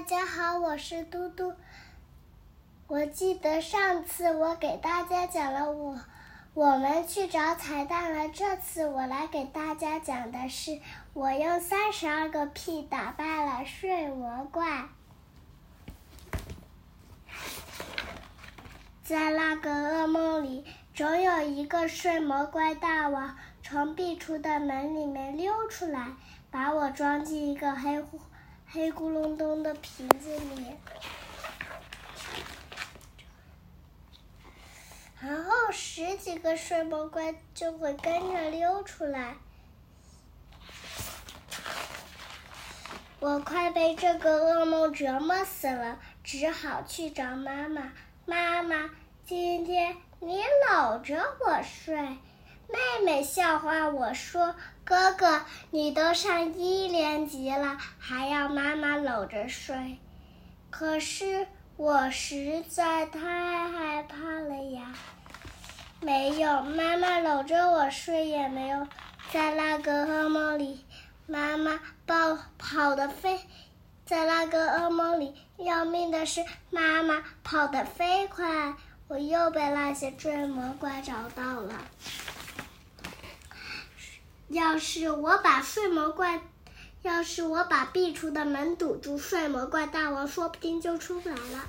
大家好，我是嘟嘟。我记得上次我给大家讲了我我们去找彩蛋了，这次我来给大家讲的是我用三十二个屁打败了睡魔怪。在那个噩梦里，总有一个睡魔怪大王从壁橱的门里面溜出来，把我装进一个黑乎黑咕隆咚的瓶子里。然后十几个睡魔怪就会跟着溜出来，我快被这个噩梦折磨死了，只好去找妈妈。妈妈，今天你搂着我睡。妹妹笑话我说：“哥哥，你都上一年级了，还要妈妈搂着睡。”可是。我实在太害怕了呀！没有妈妈搂着我睡也没有，在那个噩梦里，妈妈抱跑得飞，在那个噩梦里，要命的是妈妈跑得飞快，我又被那些追魔怪找到了。要是我把睡魔怪。要是我把壁橱的门堵住，睡魔怪大王说不定就出不来了。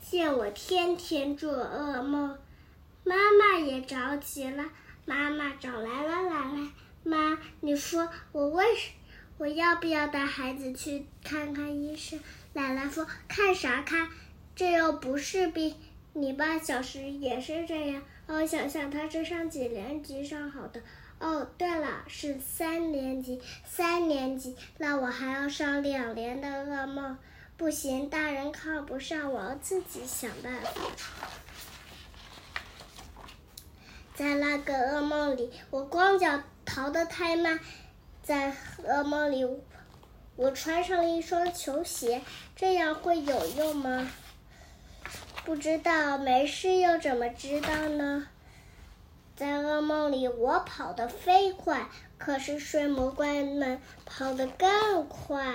见我天天做噩梦，妈妈也着急了。妈妈找来了奶奶，妈，你说我为什我要不要带孩子去看看医生？奶奶说看啥看？这又不是病。你爸小时也是这样。我想想，他是上几年级上好的？哦，对了，是三年级。三年级，那我还要上两年的噩梦。不行，大人靠不上，我要自己想办法。在那个噩梦里，我光脚逃得太慢。在噩梦里，我穿上了一双球鞋，这样会有用吗？不知道，没事又怎么知道呢？在噩梦里，我跑得飞快，可是睡魔怪们跑得更快，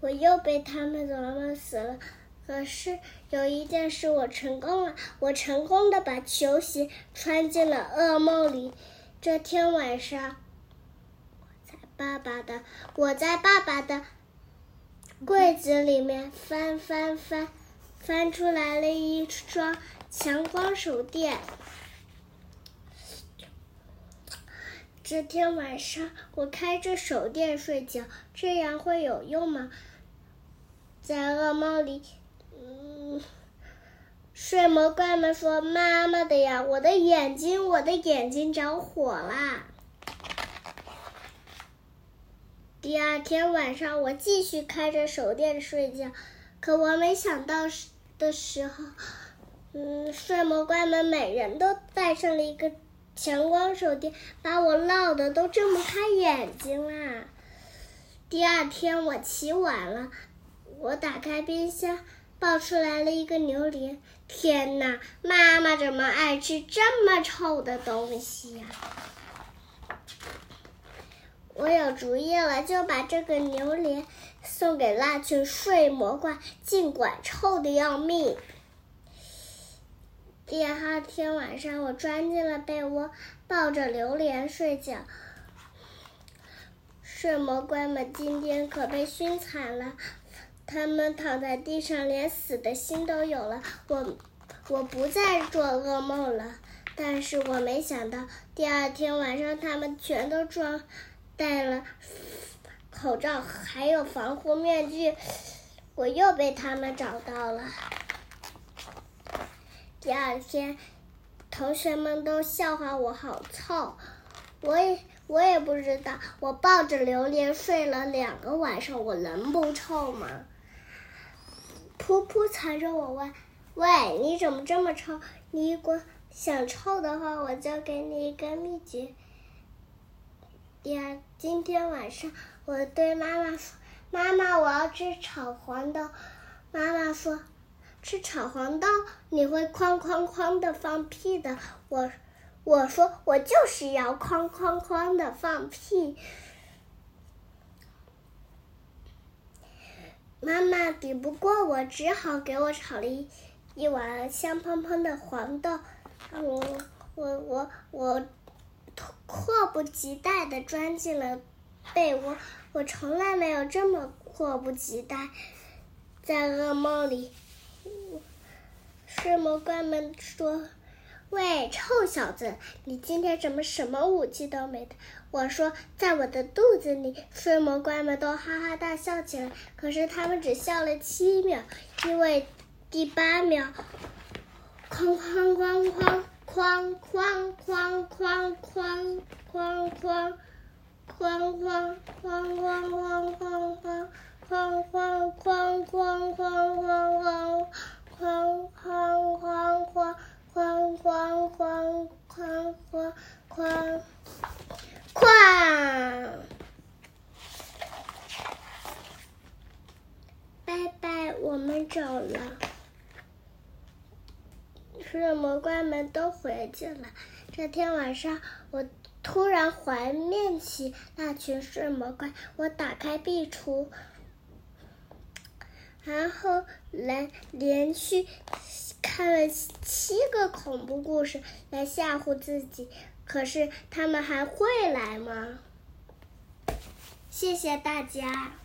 我又被他们折磨死了。可是有一件事我成功了，我成功的把球鞋穿进了噩梦里。这天晚上，在爸爸的我在爸爸的柜子里面翻翻翻，翻出来了一双强光手电。这天晚上，我开着手电睡觉，这样会有用吗？在噩梦里，嗯，睡魔怪们说：“妈妈的呀，我的眼睛，我的眼睛着火啦！”第二天晚上，我继续开着手电睡觉，可我没想到是的时候，嗯，睡魔怪们每人都带上了一个。强光手电把我闹得都睁不开眼睛啦！第二天我起晚了，我打开冰箱，抱出来了一个榴莲。天哪，妈妈怎么爱吃这么臭的东西呀？我有主意了，就把这个榴莲送给那群睡魔怪，尽管臭的要命。第二天晚上，我钻进了被窝，抱着榴莲睡觉。睡魔怪们今天可被熏惨了，他们躺在地上，连死的心都有了。我，我不再做噩梦了。但是我没想到，第二天晚上他们全都装戴了口罩，还有防护面具。我又被他们找到了。第二天，同学们都笑话我好臭，我也我也不知道，我抱着榴莲睡了两个晚上，我能不臭吗？噗噗缠着我问：“喂，你怎么这么臭？你如果想臭的话，我就给你一个秘诀。”呀今天晚上我对妈妈说妈妈我要吃炒黄豆。妈妈说吃炒黄豆你会哐哐哐的放屁的。我我说我就是要哐哐哐的放屁。妈妈比不过我只好给我炒了一一碗香喷喷的黄豆。嗯我我我迫不及待地钻进了被窝，我从来没有这么迫不及待。在噩梦里，睡魔怪们说：“喂，臭小子，你今天怎么什么武器都没带？”我说：“在我的肚子里。”睡魔怪们都哈哈大笑起来，可是他们只笑了七秒，因为第八秒，哐哐哐哐。哐哐哐哐哐哐哐，哐哐哐哐哐哐哐，哐哐哐哐哐哐哐，哐哐哐哐哐哐哐哐，哐。拜拜，我们走了。睡魔怪们都回去了。这天晚上我突然怀念起那群睡魔怪。我打开壁橱然后来连续看了七个恐怖故事来吓唬自己。可是他们还会来吗？谢谢大家。